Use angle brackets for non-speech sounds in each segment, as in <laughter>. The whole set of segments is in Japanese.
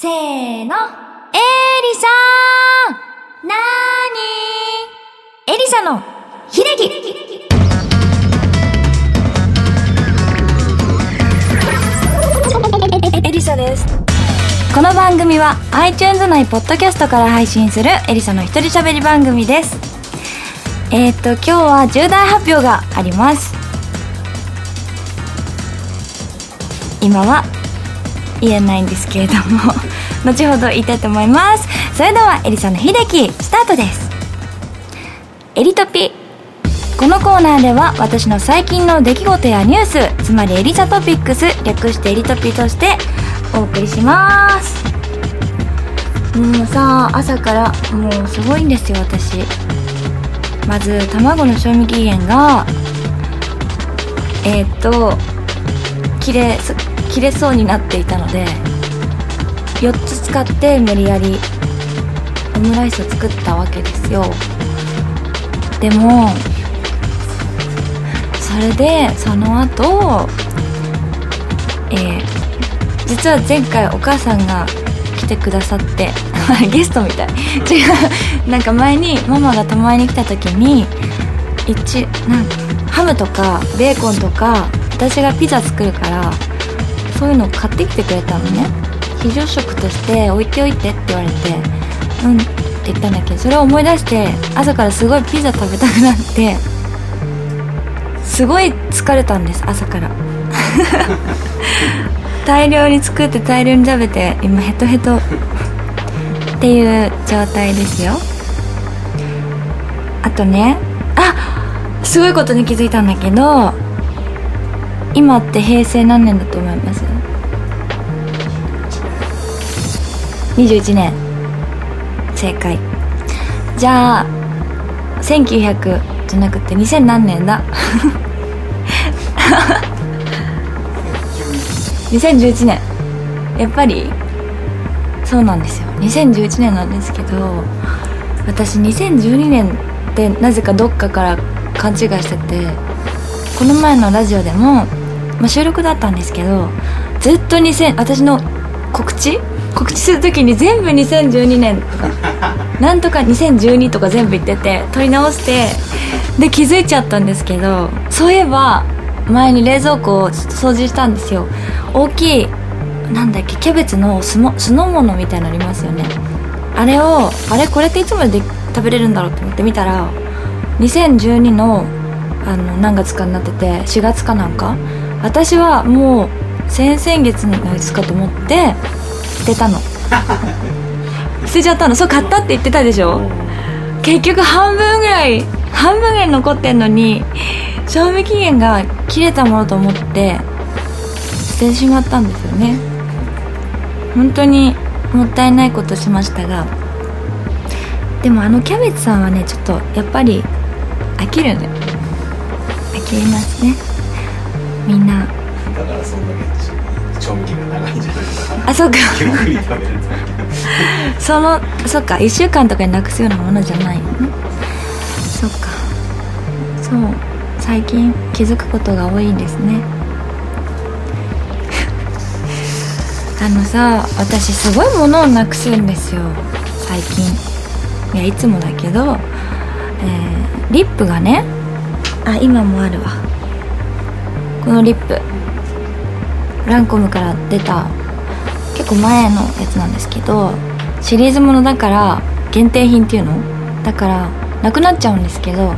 せーの。エリサーなーにエリサの秀樹エリサです。この番組は iTunes 内ポッドキャストから配信するエリサの一人喋り番組です。えー、っと、今日は重大発表があります。今は言えないんですけれども <laughs> 後ほど言いたいと思います。それではエリさんの秀樹スタートです。エリトピ。このコーナーでは私の最近の出来事やニュースつまりエリサトピックス略してエリトピとしてお送りします。もうさ朝からもうすごいんですよ私。まず卵の賞味期限がえー、っと切れ切れそうになっていたので4つ使って無理やりオムライスを作ったわけですよ。でもそれでその後えー、実は前回お母さんが来てくださって <laughs> ゲストみたい。違う。なんか前にママが泊まりに来た時に一なんかハムとかベーコンとか私がピザ作るからそういうのを買ってきてくれたのね。非常食として置いておいてって言われてうんって言ったんだけどそれを思い出して朝からすごいピザ食べたくなってすごい疲れたんです朝から。<laughs> 大量に作って大量に食べて今ヘトヘトっていう状態ですよ。あとねあすごいことに気づいたんだけど今って平成何年だと思います？21年正解。じゃあ1900じゃなくて2000何年だ？<laughs> 2011年。やっぱりそうなんですよ。2011年なんですけど私2012年ってなぜかどっかから勘違いしててこの前のラジオでも、まあ、収録だったんですけどずっと2000私の告知？告知する時に全部2012年とか <laughs> なんとか2012とか全部言ってて撮り直してで気づいちゃったんですけどそういえば前に冷蔵庫をちょっと掃除したんですよ。大きいなんだっけキャベツの酢の酢の物みたいなのありますよね。あれをあれ？これっていつまで食べれるんだろうと思って見たら2012のあの何月かになってて4月かなんか私はもう先々月のやつかと思って捨てたの。捨てちゃったの。そう買ったって言ってたでしょ。結局半分ぐらい半分ぐらい残ってんのに賞味期限が切れたものと思って捨ててしまったんですよね。本当にもったいないことしましたが。でもあのキャベツさんはねちょっとやっぱり飽きるね飽きますね。みんな。だからそんだけ賞味期長いんじゃないかな。あそうか。ゆっくり食べるそのそっか。1週間とかになくすようなものじゃない。のねそっか。そう。最近気づくことが多いんですね。<laughs> あのさ私すごいものをなくすんですよ。最近。いやいつもだけど、えー、リップがね。あ今もあるわこのリップランコムから出た結構前のやつなんですけどシリーズものだから限定品っていうの？だからなくなっちゃうんですけど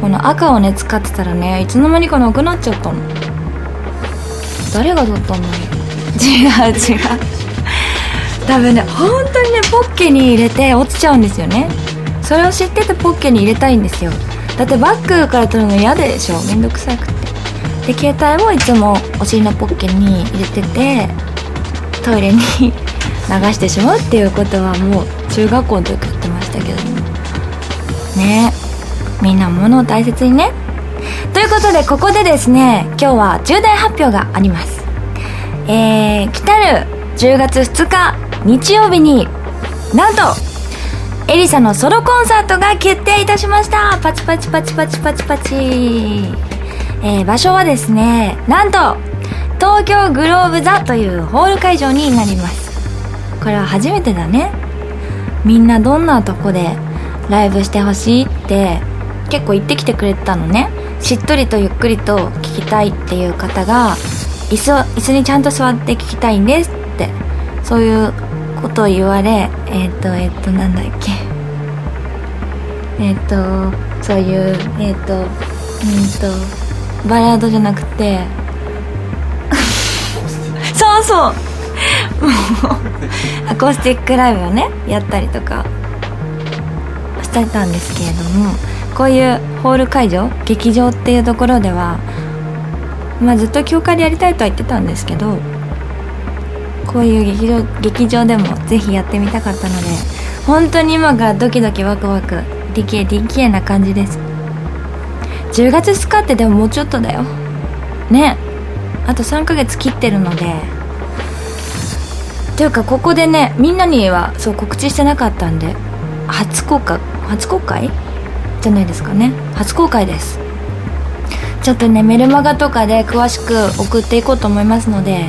この赤をね使ってたらねいつの間にかなくなっちゃったの。誰が取ったんだろう？違う違う。多分ね本当にねポッケに入れて落ちちゃうんですよね。それを知っててポッケに入れたいんですよ。だってバッグから取るの嫌でしょ？めんどくさくて。で携帯もいつもお尻のポッケに入れててトイレに <laughs> 流してしまうっていうことはもう中学校の時やってましたけどもね。みんな物を大切にね。ということでここでですね今日は重大発表があります。えー、来たる10月2日日曜日になんとエリサのソロコンサートが決定いたしました。パチパチパチパチパチパチ。えー、場所はですねなんと東京グローブ座というホール会場になります。これは初めてだね。みんなどんなとこでライブしてほしいって結構言ってきてくれたのね。しっとりとゆっくりと聞きたいっていう方が椅子椅子にちゃんと座って聞きたいんですってそういうことを言われえっ、ー、とえっ、ー、となんだっけ。えっ、ー、とそういうえっ、とうんとバラードじゃなくて。<laughs> そうそう。<laughs> アコースティックライブをねやったりとか。してたんですけれどもこういうホール会場劇場っていうところではまあずっと教会でやりたいとは言ってたんですけどこういう劇場劇場でもぜひやってみたかったので本当に今からドキドキワクワクディケディケな感じです。10月2日ってでももうちょっとだよ。ね。あと3ヶ月切ってるので。というかここでねみんなにはそう告知してなかったんで。初公開？初公開？じゃないですかね。初公開です。ちょっとねメルマガとかで詳しく送っていこうと思いますので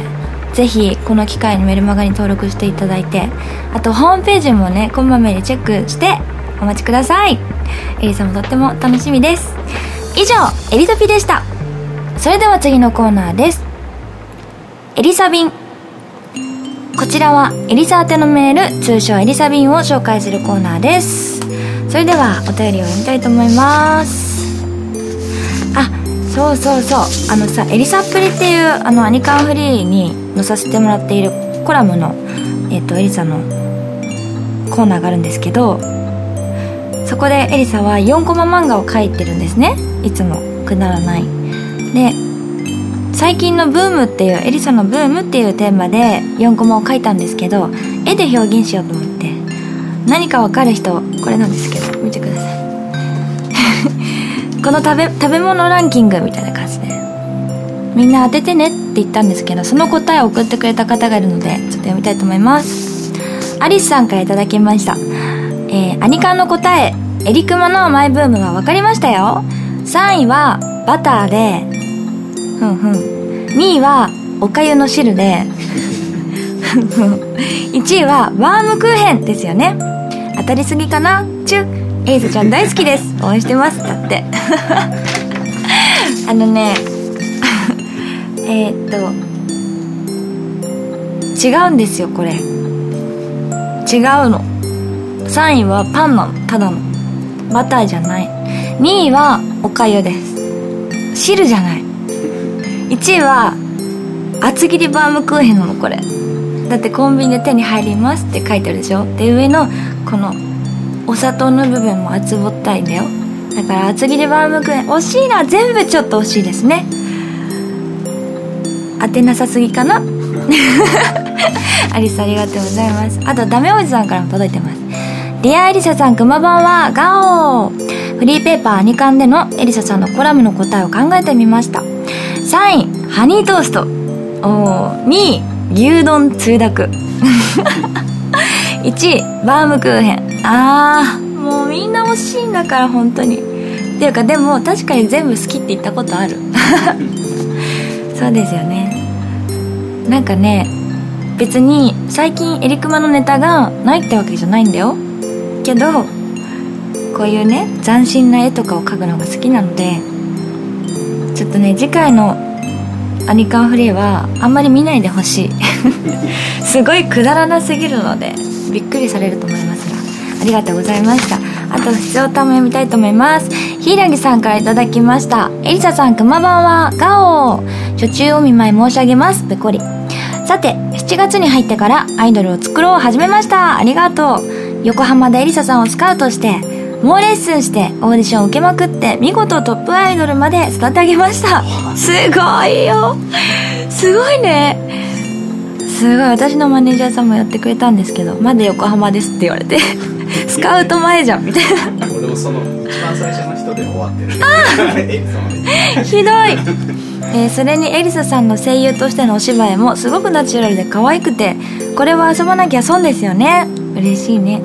ぜひこの機会にメルマガに登録していただいて。あとホームページもねこまめにチェックしてお待ちください。エリさんもとっても楽しみです。以上エリトピでした。それでは次のコーナーです。エリサビン。こちらはエリサ宛てのメール通称エリサビンを紹介するコーナーです。それではお便りを読みたいと思います。あそうそうそう。あのさエリサップリっていうあのアニカンフリーに載させてもらっているコラムの、えーと、エリサのコーナーがあるんですけどそこでエリサは4コマ漫画を描いてるんですね。いつもくだらない。で最近のブームっていうエリサのブームっていうテーマで4コマを描いたんですけど絵で表現しようと思って。何かわかる人これなんですけど見てください。<laughs> この食べ食べ物ランキングみたいな感じで。みんな当ててねって言ったんですけどその答えを送ってくれた方がいるのでちょっと読みたいと思います。アリスさんから頂きました。えー、アニカンの答えエリクマのマイブームは分かりましたよ。3位はバターでふんふん。2位はおかゆの汁で1位はバームクーヘンですよね。当たりすぎかな？チュ。エイズちゃん大好きです。応援してます。だって。<laughs> あのね <laughs> えっと違うんですよこれ。違うの。3位はパンなの。ただの。バターじゃない。2位はおかゆです。汁じゃない。1位は厚切りバームクーヘンなのこれ。だってコンビニで手に入りますって書いてあるでしょ。で上のこのお砂糖の部分も厚ぼったいんだよ。だから厚切りバームクーヘン惜しいな。全部ちょっと惜しいですね。当てなさすぎかな。アリスありがとうございます。あとダメおじさんからも届いてます。ディアリサさんくまばんは。ガオー。フリーペーパーアニカンでのエリサさんのコラムの答えを考えてみました。3位ハニートースト。お2位牛丼つゆだく1位バームクーヘン。あーもうみんな惜しいんだから本当に。っていうかでも確かに全部好きって言ったことある。<laughs> そうですよね。なんかね別に最近エリクマのネタがないってわけじゃないんだよ。けどこういうね斬新な絵とかを描くのが好きなのでちょっとね次回のアニカンフリーはあんまり見ないでほしい。<laughs> すごいくだらなすぎるのでびっくりされると思いますが。ありがとうございました。あと普通歌も読みたいと思います。柊さんから頂きました。エリサさんくまばんは。ガオー。初中お見舞い申し上げます。ペコリさて7月に入ってからアイドルを作ろう始めました。ありがとう。横浜でエリサさんをスカウトして猛レッスンしてオーディションを受けまくって見事トップアイドルまで育て上げました。すごいよ。すごいね。すごい。私のマネージャーさんもやってくれたんですけどまだ横浜ですって言われて。<laughs> スカウト前じゃんみたいな。でもその一番最初の人で終わってる。あ <laughs> ひどい、えー、それにエリサさんの声優としてのお芝居もすごくナチュラルで可愛くてこれは遊ばなきゃ損ですよね。嬉しいね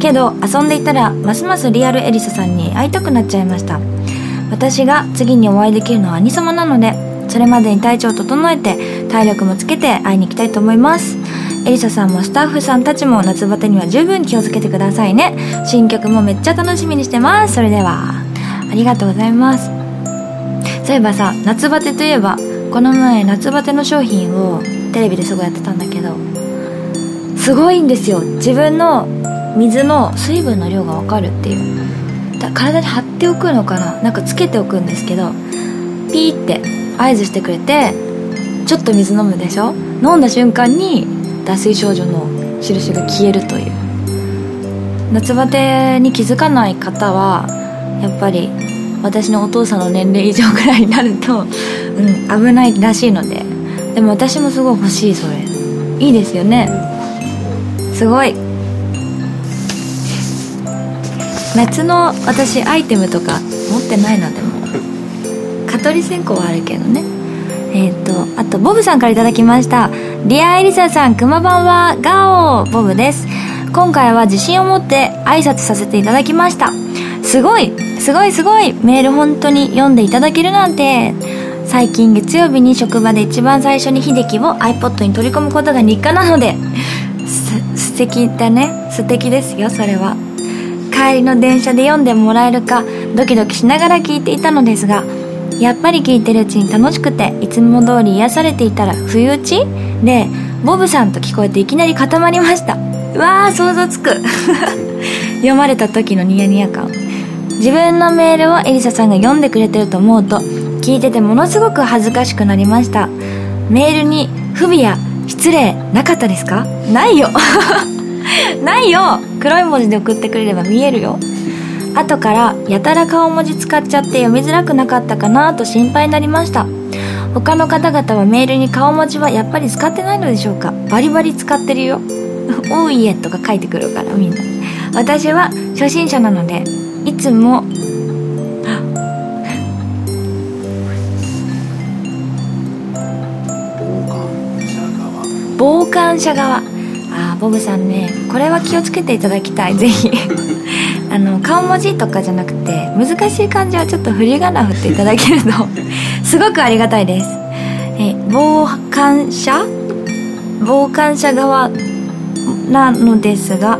けど遊んでいたらますますリアルエリサさんに会いたくなっちゃいました。私が次にお会いできるのは兄様なのでそれまでに体調を整えて体力もつけて会いに行きたいと思います。エリサさんもスタッフさんたちも夏バテには十分気をつけてくださいね。新曲もめっちゃ楽しみにしてます。それではありがとうございます。そういえばさ夏バテといえばこの前夏バテの商品をテレビですごいやってたんだけどすごいんですよ。自分の水の水分の量が分かるっていう。だ体に貼っておくのかな？なんかつけておくんですけどピーって合図してくれてちょっと水飲むでしょ？飲んだ瞬間に脱水症状の印が消えるという。夏バテに気づかない方はやっぱり私のお父さんの年齢以上ぐらいになると、うん、危ないらしいので。でも私もすごい欲しいそれ。いいですよね。すごい。夏の私アイテムとか持ってないのでも。蚊取り線香はあるけどね。えっ、ー、とあとボブさんから頂きました。リアエリサさんくまばんはガオボブです。今回は自信を持って挨拶させていただきました。すごいすごいすごい。メール本当に読んでいただけるなんて。最近月曜日に職場で一番最初に秀樹を iPod に取り込むことが日課なので。す素敵だね。素敵ですよそれは。帰りの電車で読んでもらえるかドキドキしながら聞いていたのですがやっぱり聞いてるうちに楽しくていつも通り癒されていたら不意打ち？でボブさんと聞こえていきなり固まりました。うわー想像つく。<laughs> 読まれた時のニヤニヤ感。自分のメールをエリサさんが読んでくれてると思うと聞いててものすごく恥ずかしくなりました。メールに不備や失礼なかったですか？ないよ。<laughs> <laughs> ないよ。黒い文字で送ってくれれば見えるよ。後からやたら顔文字使っちゃって読みづらくなかったかなと心配になりました。他の方々はメールに顔文字はやっぱり使ってないのでしょうか？バリバリ使ってるよ「<laughs> おいえ」とか書いてくるからみんな。私は初心者なのでいつも傍観者側ボブさんねこれは気をつけていただきたい。ぜひ。<laughs> あの顔文字とかじゃなくて難しい漢字はちょっと振り仮名振っていただけると <laughs> すごくありがたいです。え傍観者？傍観者側なのですが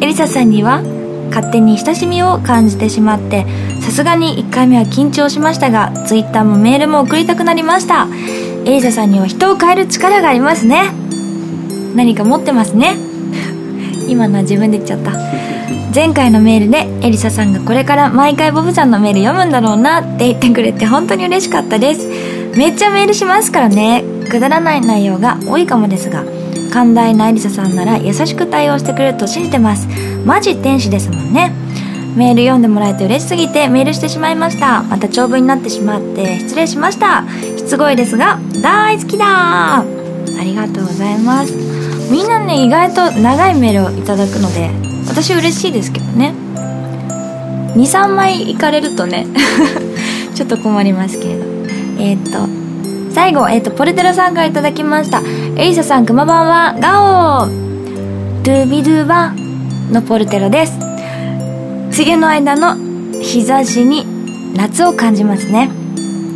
エリサさんには勝手に親しみを感じてしまってさすがに1回目は緊張しましたが Twitter もメールも送りたくなりました。エリサさんには人を変える力がありますね。何か持ってますね。今のは自分で言っちゃった。前回のメールでエリサさんがこれから毎回ボブさんのメール読むんだろうなって言ってくれて本当に嬉しかったです。めっちゃメールしますからね。くだらない内容が多いかもですが寛大なエリサさんなら優しく対応してくれると信じてます。マジ天使ですもんね。メール読んでもらえて嬉しすぎてメールしてしまいました。また長文になってしまって失礼しました。しつこいですが大好きだ。ありがとうございます。みんなね意外と長いメールをいただくので私嬉しいですけどね。23枚いかれるとね <laughs> ちょっと困りますけれど。えっ、と最後、えっ、とポルテロさんから頂きました。エリサさんくまばんは。ガオー。ドゥビドゥバのポルテロです。梅雨の間の日差しに夏を感じますね。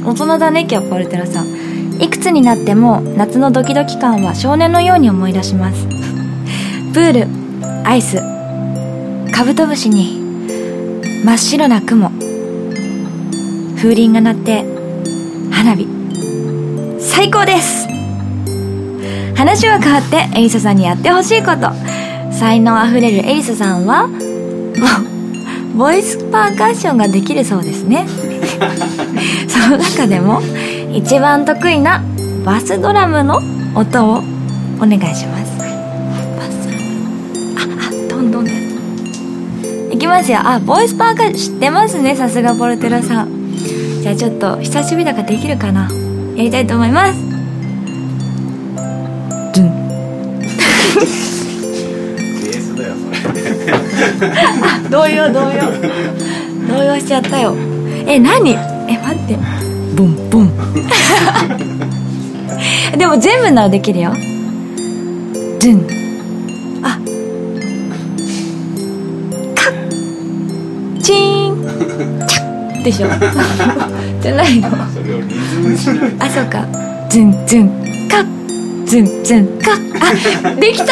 大人だね今日ポルテロさん。いくつになっても夏のドキドキ感は少年のように思い出します。プールアイスカブトムシに真っ白な雲風鈴が鳴って花火。最高です！話は変わってエリサさんにやってほしいこと。才能あふれるエリサさんは <laughs> ボイスパーカッションができるそうですね。<laughs> その中でも一番得意なバスドラムの音をお願いします。ああどんどんですいきますよ。あボイスパーカー知ってますね。さすがポルテラさん。じゃあちょっと久しぶりだからできるかな。やりたいと思います。ドゥン。<laughs> あ動揺動揺。動揺しちゃったよ。え何？え待ってボンボン。<laughs> でも全部ならできるよ。ドゥン。でしょ。<laughs> じゃないの。あそうか。ズンズン。カッ。ズンズン。かあできた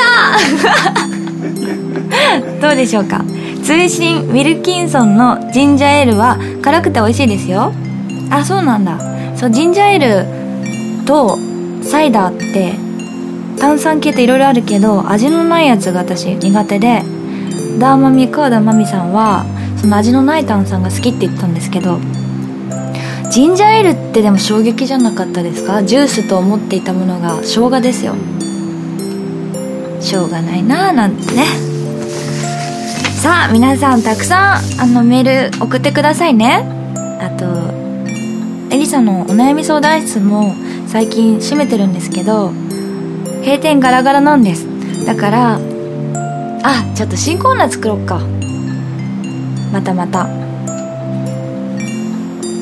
<laughs> どうでしょうか。通信ウィルキンソンのジンジャーエールは辛くて美味しいですよあそうなんだ。そうジンジャーエールとサイダーって炭酸系っていろいろあるけど味のないやつが私苦手でダーマミ川田真美さんはその味のない炭酸が好きって言ったんですけどジンジャーエールってでも衝撃じゃなかったですか？ジュースと思っていたものが生姜ですよ。しょうがないなあなんてね。さあ皆さんたくさんあのメール送ってくださいね。あとエリサのお悩み相談室も最近閉めてるんですけど閉店ガラガラなんです。だからあちょっと新コーナー作ろっか。またまた。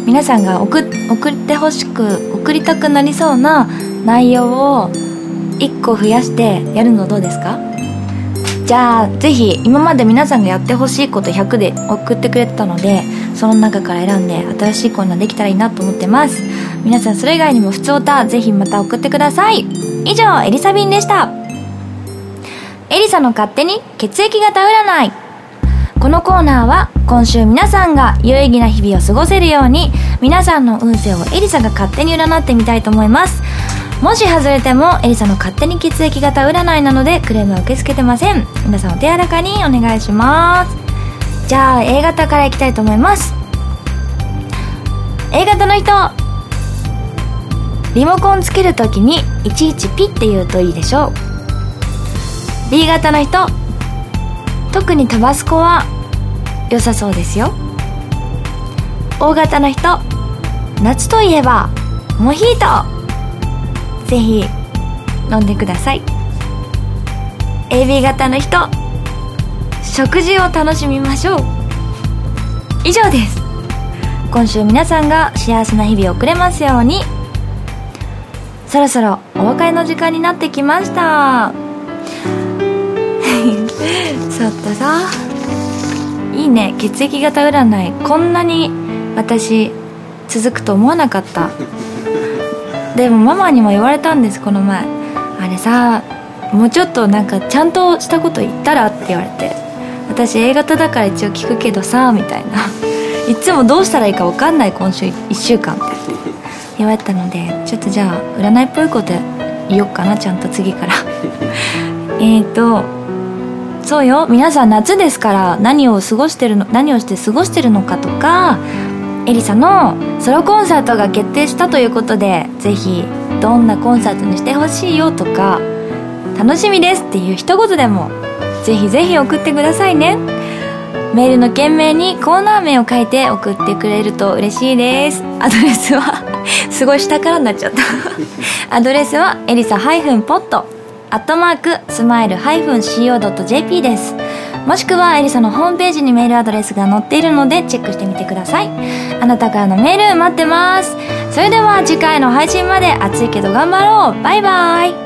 皆さんが送送ってほしく送りたくなりそうな内容を1個増やしてやるのどうですか？じゃあぜひ今まで皆さんがやってほしいこと100で送ってくれてたのでその中から選んで新しいコーナーできたらいいなと思ってます。皆さんそれ以外にも普通歌ぜひまた送ってください。以上エリサビンでした。エリサの勝手に血液型占い。このコーナーは今週皆さんが有意義な日々を過ごせるように皆さんの運勢をエリサが勝手に占ってみたいと思います。もし外れてもエリサの勝手に血液型占いなのでクレームは受け付けてません。皆さんお手柔らかにお願いします。じゃあ A 型からいきたいと思います。A 型の人。リモコンつけるときにいちいちピッて言うといいでしょう。B 型の人。特にタバスコは良さそうですよ。O 型の人。夏といえばモヒート。ぜひ飲んでください。AB 型の人食事を楽しみましょう。以上です。今週皆さんが幸せな日々を送れますように。そろそろお別れの時間になってきました。<laughs> ちょっとさいいね。血液型占いこんなに私続くと思わなかった。でもママにも言われたんですこの前。あれさもうちょっとなんかちゃんとしたこと言ったらって言われて。私 A 型だから一応聞くけどさみたいな。<laughs> いつもどうしたらいいか分かんない今週1週間って。言われたのでちょっとじゃあ占いっぽいこと言おっかなちゃんと次から。<laughs> えっとそうよ皆さん夏ですから何を過ごしてるの何をして過ごしてるのかとかエリサのソロコンサートが決定したということでぜひどんなコンサートにしてほしいよとか楽しみですっていう一言でもぜひぜひ送ってくださいね。メールの件名にコーナー名を書いて送ってくれると嬉しいです。アドレスはすごい下からになっちゃった。アドレスはエリサポット。アットマークスマイル -co.jp です。もしくはエリサのホームページにメールアドレスが載っているのでチェックしてみてください。あなたからのメール待ってます。それでは次回の配信まで暑いけど頑張ろう。バイバイ。